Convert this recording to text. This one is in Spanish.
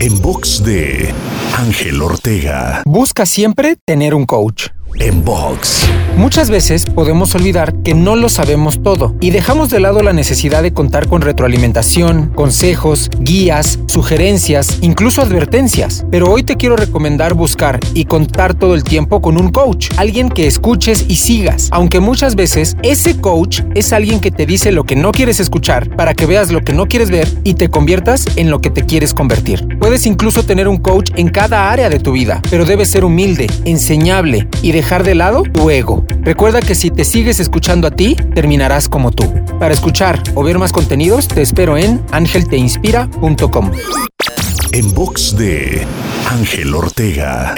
En box de Ángel Ortega. Busca siempre tener un coach. En box. Muchas veces podemos olvidar que no lo sabemos todo y dejamos de lado la necesidad de contar con retroalimentación, consejos, guías, sugerencias, incluso advertencias. Pero hoy te quiero recomendar buscar y contar todo el tiempo con un coach, alguien que escuches y sigas, aunque muchas veces ese coach es alguien que te dice lo que no quieres escuchar para que veas lo que no quieres ver y te conviertas en lo que te quieres convertir. Puedes incluso tener un coach en cada área de tu vida, pero debes ser humilde, enseñable y dejar de lado tu ego. Recuerda que si te sigues escuchando a ti, terminarás como tú. Para escuchar o ver más contenidos, te espero en angelteinspira.com. En box de Ángel Ortega.